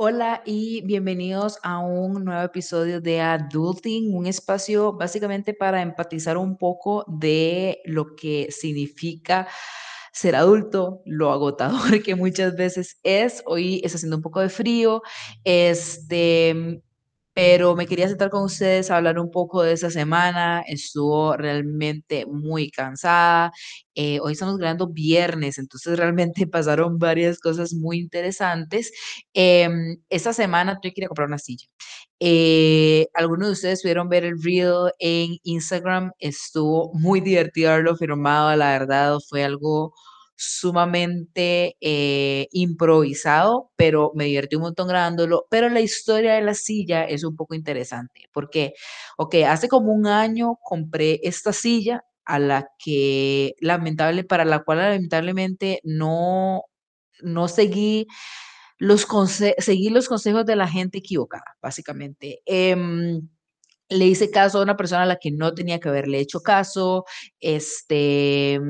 Hola y bienvenidos a un nuevo episodio de Adulting, un espacio básicamente para empatizar un poco de lo que significa ser adulto, lo agotador que muchas veces es. Hoy está haciendo un poco de frío, este, pero me quería sentar con ustedes a hablar un poco de esa semana. Estuvo realmente muy cansada. Eh, hoy estamos grabando viernes, entonces realmente pasaron varias cosas muy interesantes. Em, esta semana yo quería comprar una silla. Eh, algunos de ustedes pudieron ver el reel en Instagram, estuvo muy divertido haberlo firmado, la verdad fue algo sumamente eh, improvisado, pero me divertí un montón grabándolo. Pero la historia de la silla es un poco interesante, porque, ok, hace como un año compré esta silla a la que lamentable, para la cual lamentablemente no, no seguí los, conse los consejos de la gente equivocada, básicamente. Em, le hice caso a una persona a la que no tenía que haberle hecho caso, este,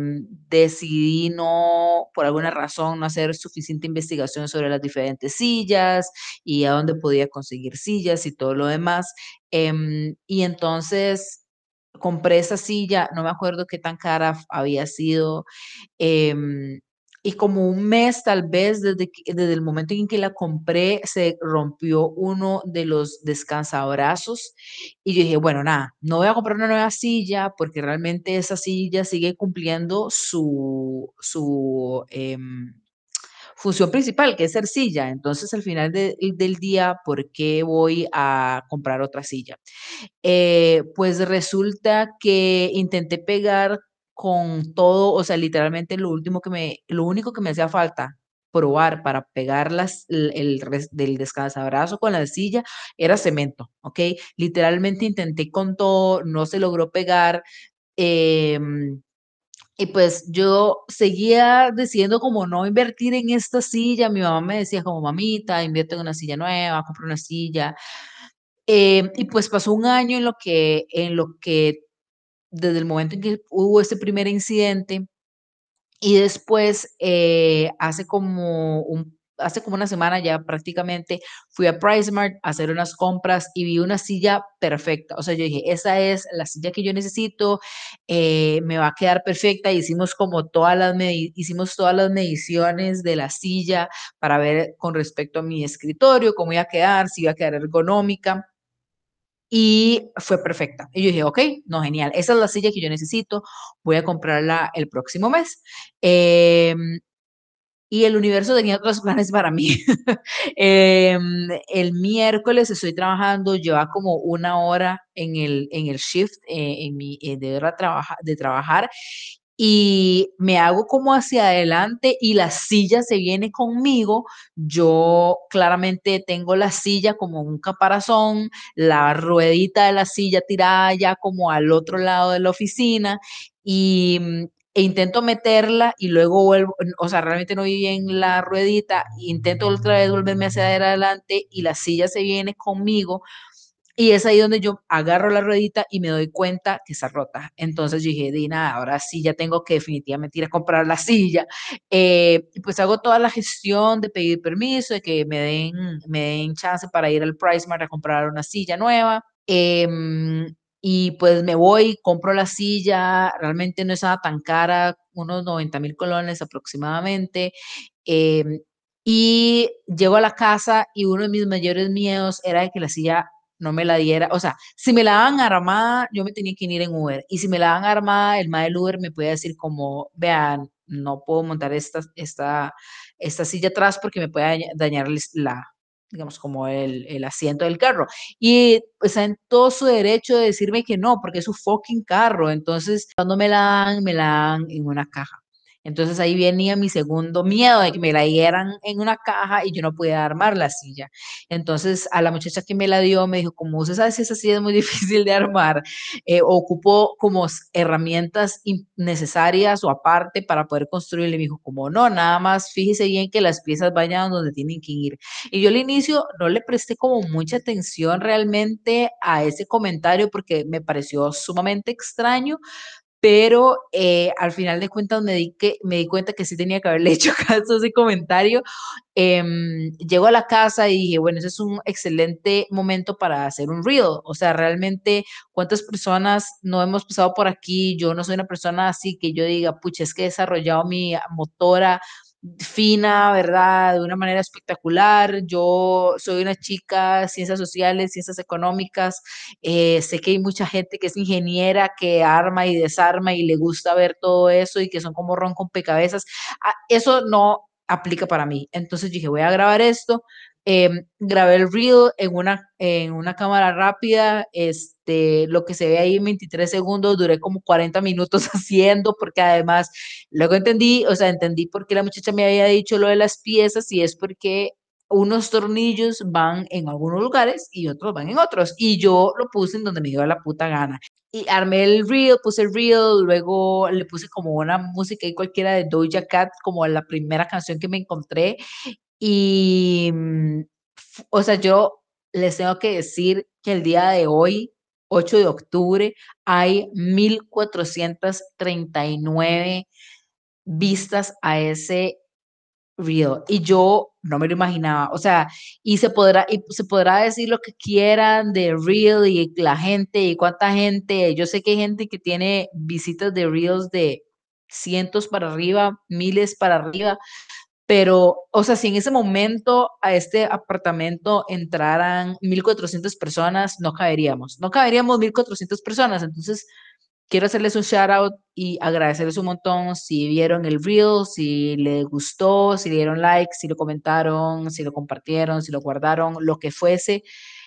decidí no, por alguna razón, no hacer suficiente investigación sobre las diferentes sillas y a dónde podía conseguir sillas y todo lo demás. Em, y entonces compré esa silla, no me acuerdo qué tan cara había sido, em, y como un mes tal vez desde, desde el momento en que la compré, se rompió uno de los descansabrazos y yo dije, bueno, nada, no voy a comprar una nueva silla porque realmente esa silla sigue cumpliendo su, su em, función principal, que es ser silla. Entonces, al final de- del día, ¿por qué voy a comprar otra silla? Eh, pues resulta que intenté pegar con todo, o sea, literalmente lo último que me, lo único que me hacía falta probar para pegar las, el, el res- del descansabrazo con la silla era cemento, ¿ok? Literalmente intenté con todo, no se logró pegar. em, y pues yo seguía diciendo como no invertir en esta silla. Mi mamá me decía como mamita, invierte en una silla nueva, compra una silla. Eh, y pues pasó un año en lo que, en lo que desde el momento en que hubo ese primer incidente y después eh, hace como un, hace como una semana ya prácticamente fui a PriceMart a hacer unas compras y vi una silla perfecta. O sea, yo dije, esa es la silla que yo necesito, eh, me va a quedar perfecta. Hicimos como todas las hicimos todas las mediciones de la silla para ver con respecto a mi escritorio cómo iba a quedar, si iba a quedar ergonómica y fue perfecta. Y yo dije, ok, no, genial, esa es la silla que yo necesito, voy a comprarla el próximo mes. Em, y el universo tenía otros planes para mí. Em, el miércoles estoy trabajando, lleva como una hora en el, en el shift eh, en mi, eh, de, hora trabaja, de trabajar y me hago como hacia adelante y la silla se viene conmigo. Yo claramente tengo la silla como un caparazón, la ruedita de la silla tirada ya como al otro lado de la oficina y mm, e intento meterla y luego vuelvo, o sea, realmente no vi bien la ruedita, intento otra vez volverme hacia adelante y la silla se viene conmigo y es ahí donde yo agarro la ruedita y me doy cuenta que está rota. Entonces dije, Dina, ahora sí ya tengo que definitivamente ir a comprar la silla. Eh, pues hago toda la gestión de pedir permiso, de que me den, me den chance para ir al PriceMart a comprar una silla nueva. Em, y pues me voy, compro la silla, realmente no estaba tan cara, unos 90 mil colones aproximadamente. em, y llego a la casa y uno de mis mayores miedos era de que la silla no me la diera, o sea, si me la daban armada, yo me tenía que ir en Uber, y si me la daban armada, el más del Uber me puede decir como, vean, no puedo montar esta, esta, esta silla atrás porque me puede daña- dañar la, digamos, como el, el asiento del carro. Y pues en todo su derecho de decirme que no, porque es su fucking carro, entonces cuando me la dan, me la dan en una caja. Entonces ahí venía mi segundo miedo de que me la dieran en una caja y yo no podía armar la silla. Entonces, a la muchacha que me la dio me dijo, como usted sabe si esa silla es muy difícil de armar, eh, ocupo como herramientas necesarias o aparte para poder construirle. Me dijo, como no, nada más fíjese bien que las piezas vayan donde tienen que ir. Y yo al inicio no le presté como mucha atención realmente a ese comentario porque me pareció sumamente extraño, pero eh, al final de cuentas me di, me di cuenta que sí tenía que haberle hecho caso a ese comentario. Eh, llego a la casa y dije, bueno, ese es un excelente momento para hacer un reel. O sea, realmente, ¿cuántas personas no hemos pasado por aquí? Yo no soy una persona así que yo diga, pucha, es que he desarrollado mi motora fina, ¿verdad? De una manera espectacular. Yo soy una chica, ciencias sociales, ciencias económicas. Eh, sé que hay mucha gente que es ingeniera, que arma y desarma y le gusta ver todo eso y que son como ron con pecabezas. Ah, eso no aplica para mí. Entonces dije, voy a grabar esto. Em, grabé el reel en una, en una cámara rápida, este, lo que se ve ahí en 23 segundos, duré como 40 minutos haciendo, porque además luego entendí, o sea, entendí por qué la muchacha me había dicho lo de las piezas y es porque unos tornillos van en algunos lugares y otros van en otros. Y yo lo puse en donde me dio la puta gana. Y armé el reel, puse el reel, luego le puse como una música y cualquiera de Doja Cat, como la primera canción que me encontré. Y, mm, o sea, yo les tengo que decir que el día de hoy, 8 de octubre, hay 1439 vistas a ese reel. Y yo no me lo imaginaba. O sea, y se podrá, y se podrá decir lo que quieran de reel y la gente y cuánta gente. Yo sé que hay gente que tiene visitas de reels de cientos para arriba, miles para arriba, pero, o sea, si en ese momento a este apartamento entraran 1.400 personas, no caeríamos, no caeríamos 1.400 personas. Entonces, quiero hacerles un shout out y agradecerles un montón si vieron el reel, si les gustó, si le dieron like, si lo comentaron, si lo compartieron, si lo guardaron, lo que fuese.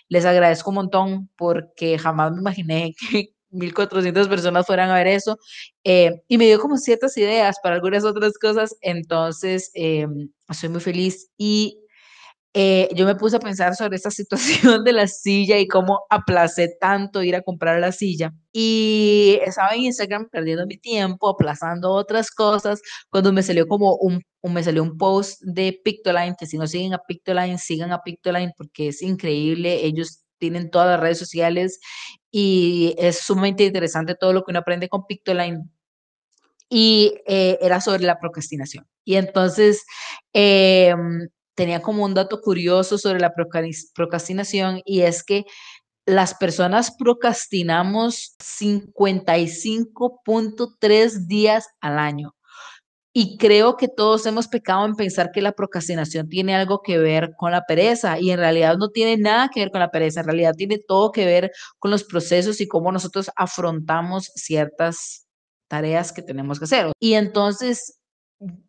Les agradezco un montón porque jamás me imaginé que 1.400 personas fueran a ver eso. Eh, y me dio como ciertas ideas para algunas otras cosas. Entonces, eh, soy muy feliz. Y eh, yo me puse a pensar sobre esta situación de la silla y cómo aplacé tanto ir a comprar la silla. Y estaba en Instagram perdiendo mi tiempo, aplazando otras cosas, cuando me salió como un, me salió un post de Pictoline, que si no siguen a Pictoline, sigan a Pictoline porque es increíble. Ellos tienen todas las redes sociales y es sumamente interesante todo lo que uno aprende con Pictoline. Y eh, era sobre la procrastinación. Y entonces em, tenía como un dato curioso sobre la procrastinación y es que las personas procrastinamos 55.3 días al año. Y creo que todos hemos pecado en pensar que la procrastinación tiene algo que ver con la pereza y en realidad no tiene nada que ver con la pereza, en realidad tiene todo que ver con los procesos y cómo nosotros afrontamos ciertas tareas que tenemos que hacer. Y entonces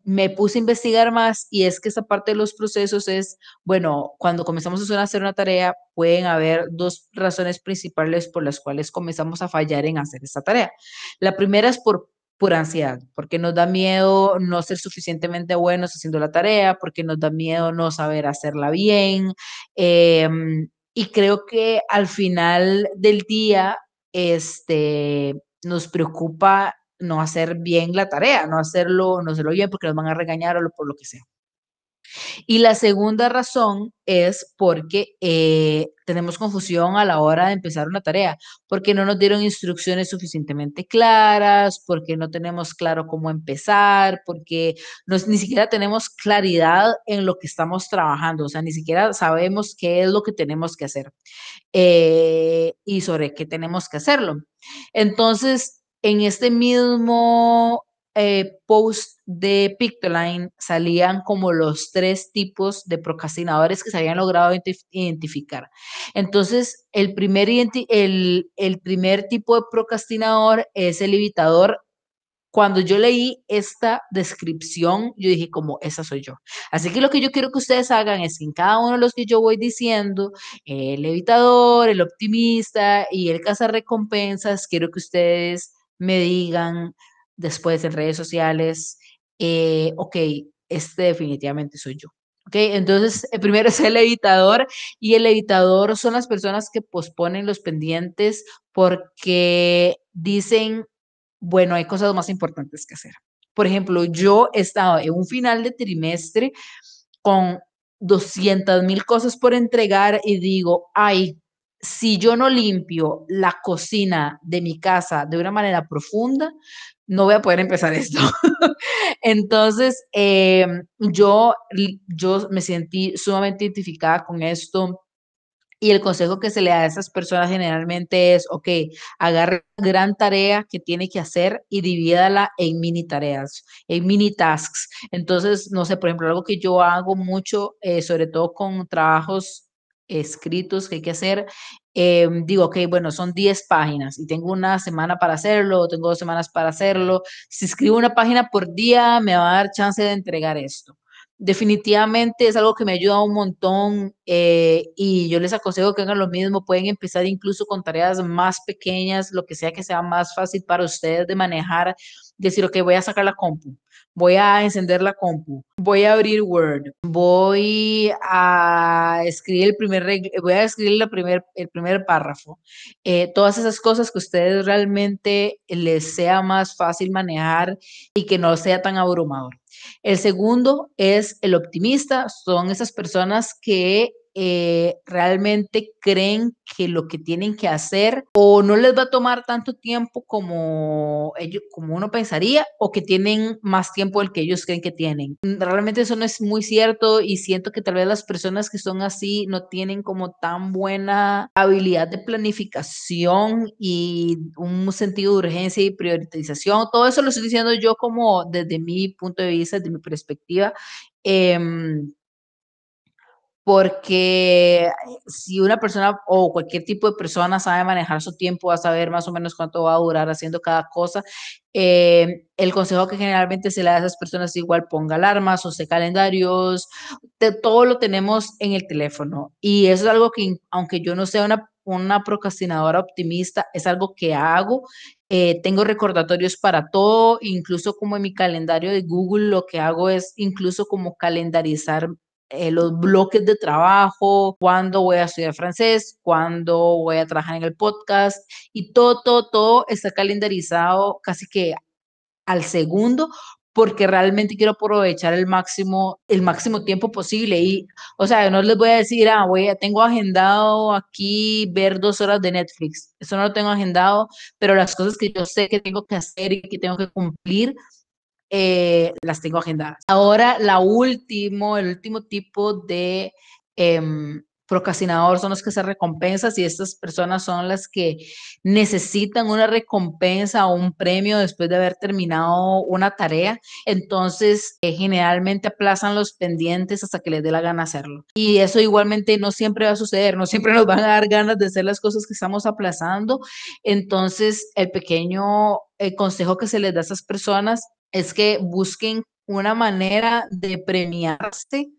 me puse a investigar más y es que esta parte de los procesos es, bueno, cuando comenzamos a hacer una tarea, pueden haber dos razones principales por las cuales comenzamos a fallar en hacer esta tarea. La primera es por por ansiedad, porque nos da miedo no ser suficientemente buenos haciendo la tarea, porque nos da miedo no saber hacerla bien. Em, y creo que al final del día, este, nos preocupa no hacer bien la tarea, no hacerlo, no hacerlo bien porque nos van a regañar o por lo que sea. Y la segunda razón es porque eh, tenemos confusión a la hora de empezar una tarea, porque no nos dieron instrucciones suficientemente claras, porque no tenemos claro cómo empezar, porque ni siquiera tenemos claridad en lo que estamos trabajando, o sea, ni siquiera sabemos qué es lo que tenemos que hacer eh, y sobre qué tenemos que hacerlo. Entonces, en este mismo eh, post de Pictoline salían como los tres tipos de procrastinadores que se habían logrado identificar. Entonces, el primer, el, primer tipo de procrastinador es el evitador. Cuando yo leí esta descripción, yo dije como, esa soy yo. Así que lo que yo quiero que ustedes hagan es que en cada uno de los que yo voy diciendo, el evitador, el optimista y el cazarrecompensas, quiero que ustedes me digan después en redes sociales, eh, ok, este definitivamente soy yo. Ok, entonces el primero es el evitador y el evitador son las personas que posponen los pendientes porque dicen, bueno, hay cosas más importantes que hacer. Por ejemplo, yo he estado en un final de trimestre con 200 mil cosas por entregar y digo, ay, si yo no limpio la cocina de mi casa de una manera profunda, no voy a poder empezar esto. Entonces, em, yo, yo me sentí sumamente identificada con esto. Y el consejo que se le da a esas personas generalmente es, ok, agarre gran tarea que tiene que hacer y divídala en mini tareas, en mini tasks. Entonces, no sé, por ejemplo, algo que yo hago mucho, eh, sobre todo con trabajos escritos que hay que hacer, eh, digo, ok, bueno, son 10 páginas y tengo una semana para hacerlo, tengo dos semanas para hacerlo. Si escribo una página por día, me va a dar chance de entregar esto. Definitivamente es algo que me ayuda un montón eh, y yo les aconsejo que hagan lo mismo. Pueden empezar incluso con tareas más pequeñas, lo que sea que sea más fácil para ustedes de manejar. Decir, ok, voy a sacar la compu voy a encender la compu, voy a abrir Word, voy a escribir el primer, voy a escribir la primer, el primer párrafo. Eh, todas esas cosas que ustedes realmente les sea más fácil manejar y que no sea tan abrumador. El segundo es el optimista, son esas personas que eh, realmente creen que lo que tienen que hacer o no les va a tomar tanto tiempo como, ellos, como uno pensaría o que tienen más tiempo del que ellos creen que tienen. Realmente eso no es muy cierto y siento que tal vez las personas que son así no tienen como tan buena habilidad de planificación y un sentido de urgencia y priorización. Todo eso lo estoy diciendo yo como desde mi punto de vista, desde mi perspectiva. Eh, porque si una persona o cualquier tipo de persona sabe manejar su tiempo, va a saber más o menos cuánto va a durar haciendo cada cosa. Eh, el consejo que generalmente se le da a esas personas es igual ponga alarmas o se calendarios, todo lo tenemos en el teléfono. Y eso es algo que, aunque yo no sea una, una procrastinadora optimista, es algo que hago. Eh, tengo recordatorios para todo, incluso como en mi calendario de Google, lo que hago es incluso como calendarizar eh, los bloques de trabajo, cuándo voy a estudiar francés, cuándo voy a trabajar en el podcast y todo, todo, todo está calendarizado casi que al segundo porque realmente quiero aprovechar el máximo, el máximo tiempo posible. Y, o sea, no les voy a decir, ah, voy a, tengo agendado aquí ver dos horas de Netflix. Eso no lo tengo agendado, pero las cosas que yo sé que tengo que hacer y que tengo que cumplir, eh, las tengo agendadas. Ahora, la último, el último tipo de em, procrastinador son los que se recompensas y estas personas son las que necesitan una recompensa o un premio después de haber terminado una tarea. Entonces, eh, generalmente aplazan los pendientes hasta que les dé la gana hacerlo. Y eso igualmente no siempre va a suceder, no siempre nos van a dar ganas de hacer las cosas que estamos aplazando. Entonces, el pequeño eh, consejo que se les da a esas personas es que busquen una manera de premiarse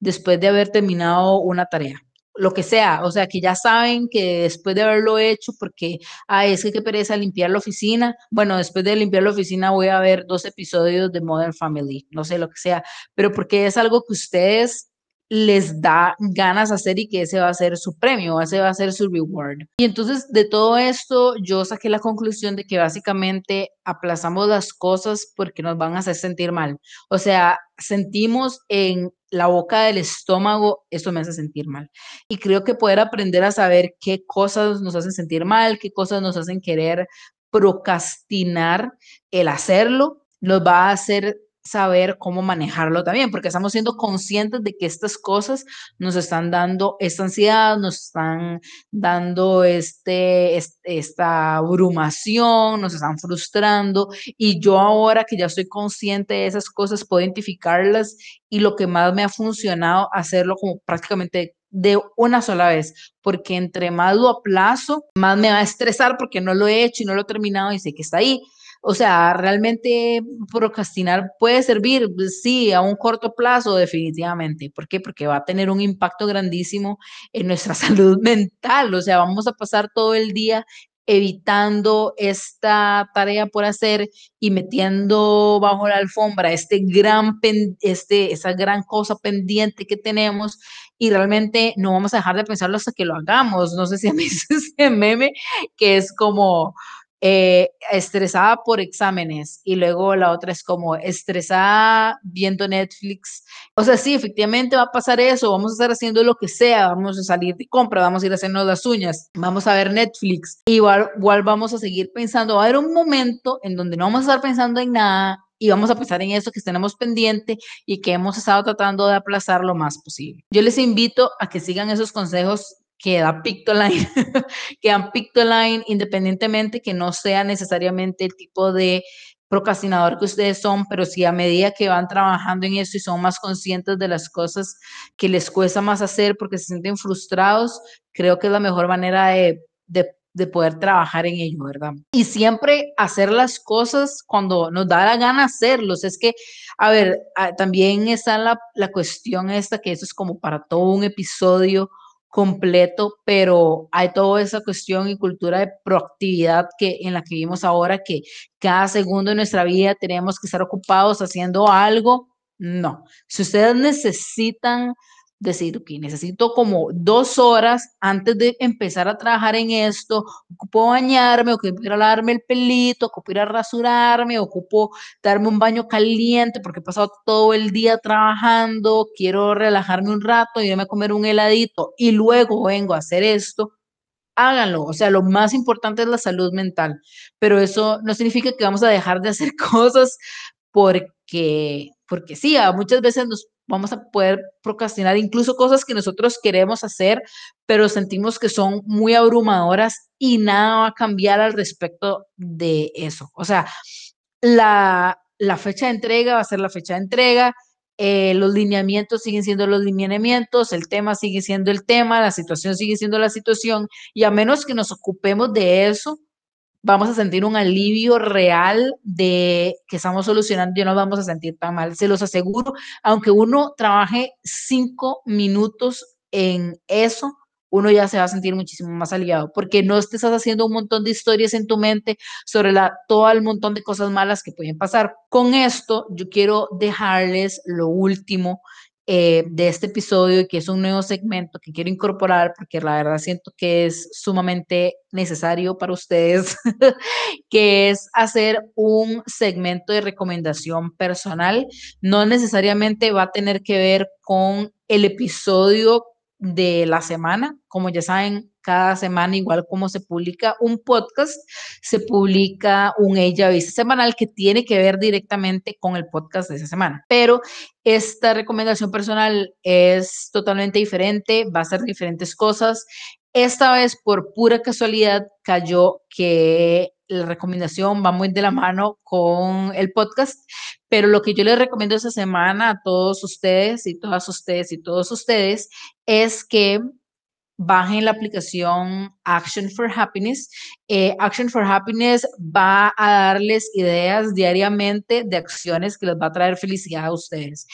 después de haber terminado una tarea. Lo que sea, o sea, que ya saben que después de haberlo hecho, porque, ah, es que qué pereza limpiar la oficina. Bueno, después de limpiar la oficina voy a ver dos episodios de Modern Family, no sé lo que sea, pero porque es algo que ustedes les da ganas hacer y que ese va a ser su premio, ese va a ser su reward. Y entonces de todo esto yo saqué la conclusión de que básicamente aplazamos las cosas porque nos van a hacer sentir mal. O sea, sentimos en la boca del estómago, eso me hace sentir mal. Y creo que poder aprender a saber qué cosas nos hacen sentir mal, qué cosas nos hacen querer procrastinar el hacerlo, nos va a hacer saber cómo manejarlo también, porque estamos siendo conscientes de que estas cosas nos están dando esta ansiedad, nos están dando este, esta abrumación, nos están frustrando y yo ahora que ya estoy consciente de esas cosas puedo identificarlas y lo que más me ha funcionado hacerlo como prácticamente de una sola vez, porque entre más lo aplazo, más me va a estresar porque no lo he hecho y no lo he terminado y sé que está ahí. O sea, realmente procrastinar puede servir, pues, sí, a un corto plazo, definitivamente. ¿Por qué? Porque va a tener un impacto grandísimo en nuestra salud mental. O sea, vamos a pasar todo el día evitando esta tarea por hacer y metiendo bajo la alfombra este gran este, esa gran cosa pendiente que tenemos y realmente no vamos a dejar de pensarlo hasta que lo hagamos. No sé si a mí ese meme que es como eh, estresada por exámenes y luego la otra es como estresada viendo Netflix. O sea, sí, efectivamente va a pasar eso, vamos a estar haciendo lo que sea, vamos a salir de compra, vamos a ir a hacernos las uñas, vamos a ver Netflix, igual, igual vamos a seguir pensando, va a haber un momento en donde no vamos a estar pensando en nada y vamos a pensar en eso que tenemos pendiente y que hemos estado tratando de aplazar lo más posible. Yo les invito a que sigan esos consejos que da Pictoline, que dan Pictoline independientemente que no sea necesariamente el tipo de procrastinador que ustedes son, pero si a medida que van trabajando en eso y son más conscientes de las cosas que les cuesta más hacer porque se sienten frustrados, creo que es la mejor manera de, de, de poder trabajar en ello, ¿verdad? Y siempre hacer las cosas cuando nos da la gana hacerlos. Es que, a ver, ah, también está la, la cuestión esta, que eso es como para todo un episodio, completo, pero hay toda esa cuestión y cultura de proactividad que en la que vivimos ahora, que cada segundo de nuestra vida tenemos que estar ocupados haciendo algo. No, si ustedes necesitan decir, ok, necesito como dos horas antes de empezar a trabajar en esto, ocupo bañarme, ocupo ir a lavarme el pelito, ocupo ir a rasurarme, ocupo darme un baño caliente porque he pasado todo el día trabajando, quiero relajarme un rato, irme a comer un heladito y luego vengo a hacer esto, háganlo. O sea, lo más importante es la salud mental, pero eso no significa que vamos a dejar de hacer cosas porque, porque sí, muchas veces nos vamos a poder procrastinar incluso cosas que nosotros queremos hacer, pero sentimos que son muy abrumadoras y nada va a cambiar al respecto de eso. O sea, la, fecha de entrega va a ser la fecha de entrega, eh, los lineamientos siguen siendo los lineamientos, el tema sigue siendo el tema, la situación sigue siendo la situación, y a menos que nos ocupemos de eso, vamos a sentir un alivio real de que estamos solucionando y no vamos a sentir tan mal. Se los aseguro, aunque uno trabaje cinco minutos en eso, uno ya se va a sentir muchísimo más aliviado, porque no te estás haciendo un montón de historias en tu mente sobre la, todo el montón de cosas malas que pueden pasar. Con esto, yo quiero dejarles lo último eh, de este episodio, que es un nuevo segmento que quiero incorporar porque la verdad siento que es sumamente necesario para ustedes, que es hacer un segmento de recomendación personal. No necesariamente va a tener que ver con el episodio de la semana. Como ya saben, cada semana, igual como se publica un podcast, se publica un Ella Vista semanal que tiene que ver directamente con el podcast de esa semana. Pero esta recomendación personal es totalmente diferente, va a ser diferentes cosas. Esta vez, por pura casualidad, cayó que la recomendación va muy de la mano con el podcast, pero lo que yo les recomiendo esta semana a todos ustedes y todas ustedes y todos ustedes es que bajen la aplicación Action for Happiness. Eh, Action for Happiness va a darles ideas diariamente de acciones que les va a traer felicidad a ustedes.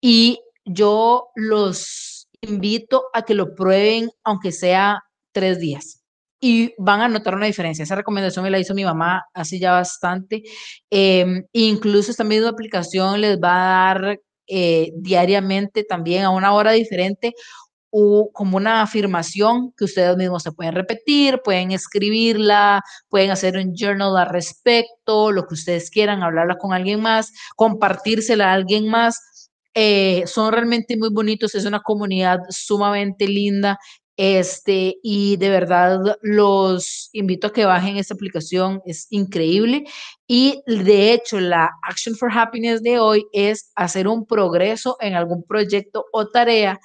Y yo los invito a que lo prueben, aunque sea tres días. Y van a notar una diferencia. Esa recomendación me la hizo mi mamá hace ya bastante. Em, incluso esta misma aplicación les va a dar eh, diariamente también a una hora diferente o como una afirmación que ustedes mismos se pueden repetir, pueden escribirla, pueden hacer un journal al respecto, lo que ustedes quieran, hablarla con alguien más, compartírsela a alguien más. Eh, son realmente muy bonitos, es una comunidad sumamente linda. Este, y de verdad los invito a que bajen esta aplicación, es increíble. Y de hecho, la Action for Happiness de hoy es hacer un progreso en algún proyecto o tarea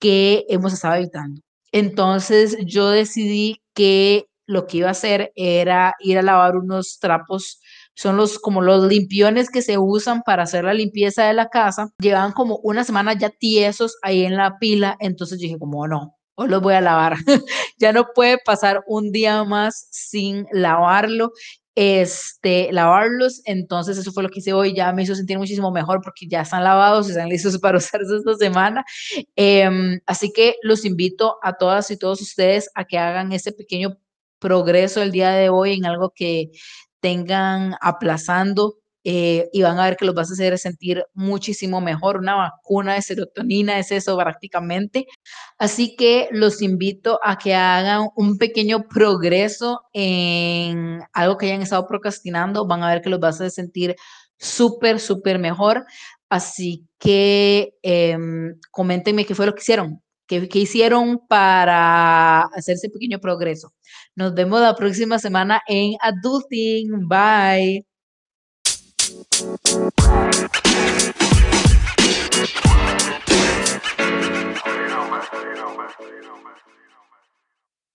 que hemos estado evitando. Entonces yo decidí que lo que iba a hacer era ir a lavar unos trapos, son los como los limpiones que se usan para hacer la limpieza de la casa. Llevaban como una semana ya tiesos ahí en la pila, entonces dije como no, hoy los voy a lavar. ya no puede pasar un día más sin lavarlo este, lavarlos. Entonces, eso fue lo que hice hoy. Ya me hizo sentir muchísimo mejor porque ya están lavados y están listos para usarse esta semana. Em, así que los invito a todas y todos ustedes a que hagan ese pequeño progreso el día de hoy en algo que tengan aplazando eh, y van a ver que los vas a hacer sentir muchísimo mejor. Una vacuna de serotonina es eso prácticamente. Así que los invito a que hagan un pequeño progreso en algo que hayan estado procrastinando. Van a ver que los vas a sentir súper, súper mejor. Así que eh, coméntenme qué fue lo que hicieron, qué, qué hicieron para hacer ese pequeño progreso. Nos vemos la próxima semana en Adulting. Bye. You know, man. You.